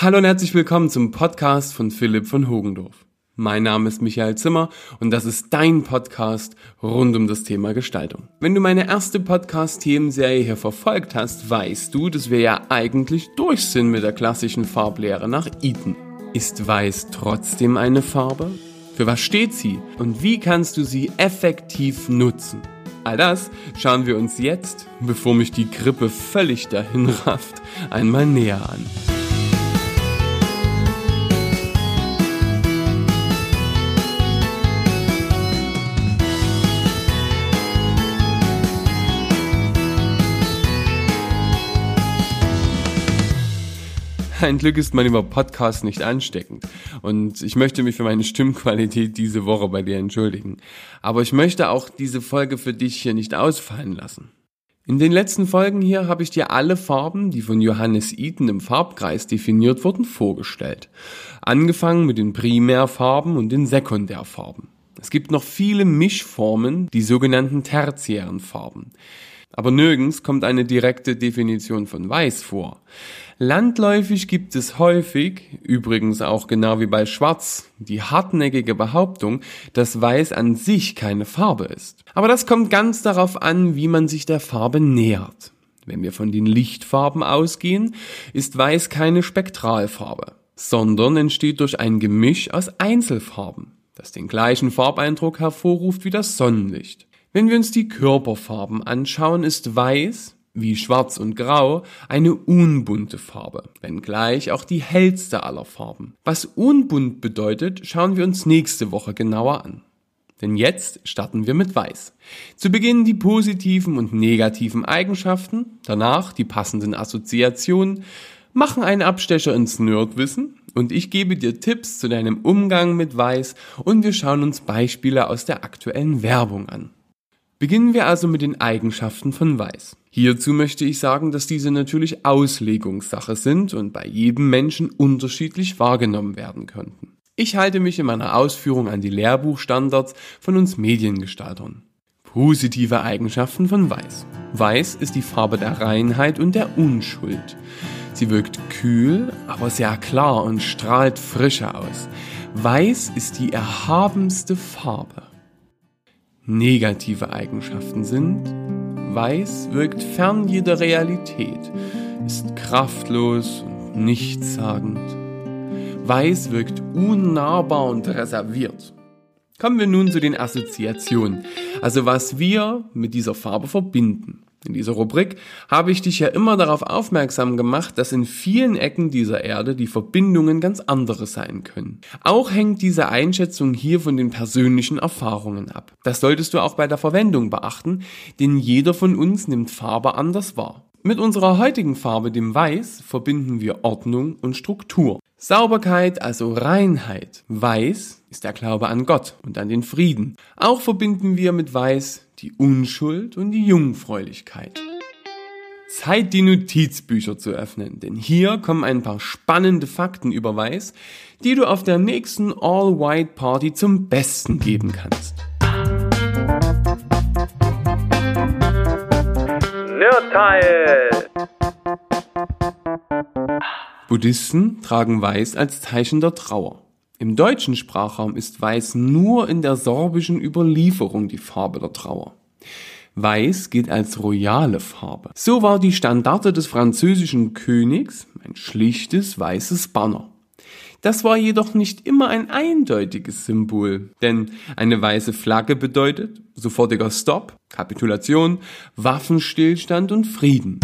Hallo und herzlich willkommen zum Podcast von Philipp von Hogendorf. Mein Name ist Michael Zimmer und das ist dein Podcast rund um das Thema Gestaltung. Wenn du meine erste Podcast-Themenserie hier verfolgt hast, weißt du, dass wir ja eigentlich durch sind mit der klassischen Farblehre nach Eton. Ist Weiß trotzdem eine Farbe? Für was steht sie? Und wie kannst du sie effektiv nutzen? All das schauen wir uns jetzt, bevor mich die Grippe völlig dahin rafft, einmal näher an. Ein Glück ist man über Podcast nicht ansteckend. Und ich möchte mich für meine Stimmqualität diese Woche bei dir entschuldigen. Aber ich möchte auch diese Folge für dich hier nicht ausfallen lassen. In den letzten Folgen hier habe ich dir alle Farben, die von Johannes Eaton im Farbkreis definiert wurden, vorgestellt. Angefangen mit den Primärfarben und den Sekundärfarben. Es gibt noch viele Mischformen, die sogenannten tertiären Farben. Aber nirgends kommt eine direkte Definition von Weiß vor. Landläufig gibt es häufig, übrigens auch genau wie bei Schwarz, die hartnäckige Behauptung, dass Weiß an sich keine Farbe ist. Aber das kommt ganz darauf an, wie man sich der Farbe nähert. Wenn wir von den Lichtfarben ausgehen, ist Weiß keine Spektralfarbe, sondern entsteht durch ein Gemisch aus Einzelfarben, das den gleichen Farbeindruck hervorruft wie das Sonnenlicht. Wenn wir uns die Körperfarben anschauen, ist Weiß wie Schwarz und Grau eine unbunte Farbe, wenngleich auch die hellste aller Farben. Was unbunt bedeutet, schauen wir uns nächste Woche genauer an. Denn jetzt starten wir mit Weiß. Zu Beginn die positiven und negativen Eigenschaften, danach die passenden Assoziationen, machen einen Abstecher ins Nerdwissen und ich gebe dir Tipps zu deinem Umgang mit Weiß und wir schauen uns Beispiele aus der aktuellen Werbung an. Beginnen wir also mit den Eigenschaften von Weiß. Hierzu möchte ich sagen, dass diese natürlich Auslegungssache sind und bei jedem Menschen unterschiedlich wahrgenommen werden könnten. Ich halte mich in meiner Ausführung an die Lehrbuchstandards von uns Mediengestaltern. Positive Eigenschaften von Weiß. Weiß ist die Farbe der Reinheit und der Unschuld. Sie wirkt kühl, aber sehr klar und strahlt Frische aus. Weiß ist die erhabenste Farbe. Negative Eigenschaften sind Weiß wirkt fern jeder Realität, ist kraftlos und nichtssagend. Weiß wirkt unnahbar und reserviert. Kommen wir nun zu den Assoziationen, also was wir mit dieser Farbe verbinden. In dieser Rubrik habe ich dich ja immer darauf aufmerksam gemacht, dass in vielen Ecken dieser Erde die Verbindungen ganz andere sein können. Auch hängt diese Einschätzung hier von den persönlichen Erfahrungen ab. Das solltest du auch bei der Verwendung beachten, denn jeder von uns nimmt Farbe anders wahr. Mit unserer heutigen Farbe, dem Weiß, verbinden wir Ordnung und Struktur. Sauberkeit, also Reinheit. Weiß ist der Glaube an Gott und an den Frieden. Auch verbinden wir mit Weiß die Unschuld und die Jungfräulichkeit. Zeit, die Notizbücher zu öffnen, denn hier kommen ein paar spannende Fakten über Weiß, die du auf der nächsten All-White Party zum Besten geben kannst. Nerdteil! Buddhisten tragen Weiß als Zeichen der Trauer. Im deutschen Sprachraum ist Weiß nur in der sorbischen Überlieferung die Farbe der Trauer. Weiß gilt als royale Farbe. So war die Standarte des französischen Königs ein schlichtes weißes Banner. Das war jedoch nicht immer ein eindeutiges Symbol, denn eine weiße Flagge bedeutet sofortiger Stopp, Kapitulation, Waffenstillstand und Frieden.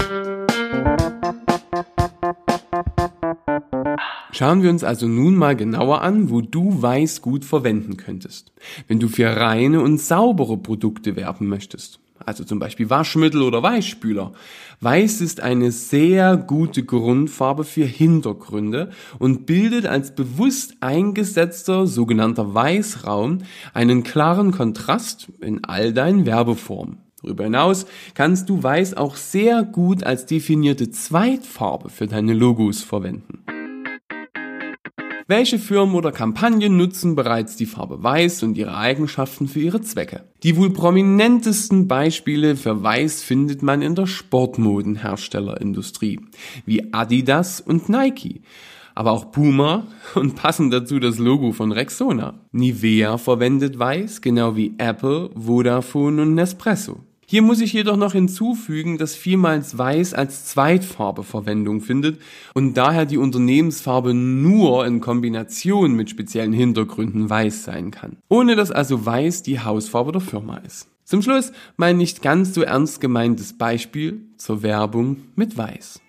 Schauen wir uns also nun mal genauer an, wo du Weiß gut verwenden könntest. Wenn du für reine und saubere Produkte werben möchtest, also zum Beispiel Waschmittel oder Weichspüler. Weiß ist eine sehr gute Grundfarbe für Hintergründe und bildet als bewusst eingesetzter sogenannter Weißraum einen klaren Kontrast in all deinen Werbeformen. Darüber hinaus kannst du Weiß auch sehr gut als definierte Zweitfarbe für deine Logos verwenden. Welche Firmen oder Kampagnen nutzen bereits die Farbe Weiß und ihre Eigenschaften für ihre Zwecke? Die wohl prominentesten Beispiele für Weiß findet man in der Sportmodenherstellerindustrie, wie Adidas und Nike. aber auch Puma und passend dazu das Logo von Rexona. Nivea verwendet weiß, genau wie Apple, Vodafone und Nespresso. Hier muss ich jedoch noch hinzufügen, dass vielmals Weiß als Zweitfarbe Verwendung findet und daher die Unternehmensfarbe nur in Kombination mit speziellen Hintergründen weiß sein kann. Ohne dass also Weiß die Hausfarbe der Firma ist. Zum Schluss mein nicht ganz so ernst gemeintes Beispiel zur Werbung mit Weiß.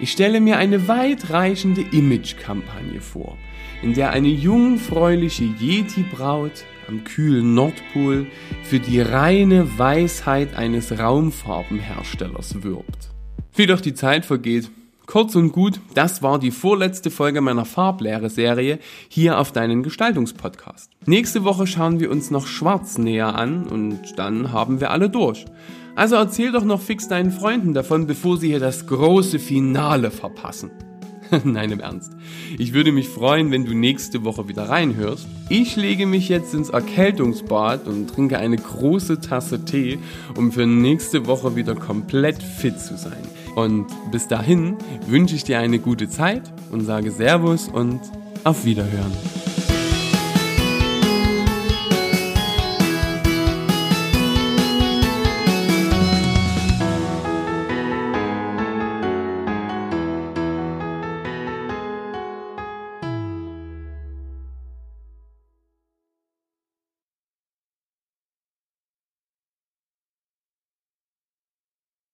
Ich stelle mir eine weitreichende Image-Kampagne vor, in der eine jungfräuliche Yeti-Braut am kühlen Nordpol für die reine Weisheit eines Raumfarbenherstellers wirbt. Wie doch die Zeit vergeht. Kurz und gut, das war die vorletzte Folge meiner Farblehre-Serie hier auf deinen Gestaltungspodcast. Nächste Woche schauen wir uns noch Schwarz näher an und dann haben wir alle durch. Also erzähl doch noch fix deinen Freunden davon, bevor sie hier das große Finale verpassen. Nein, im Ernst. Ich würde mich freuen, wenn du nächste Woche wieder reinhörst. Ich lege mich jetzt ins Erkältungsbad und trinke eine große Tasse Tee, um für nächste Woche wieder komplett fit zu sein. Und bis dahin wünsche ich dir eine gute Zeit und sage Servus und auf Wiederhören.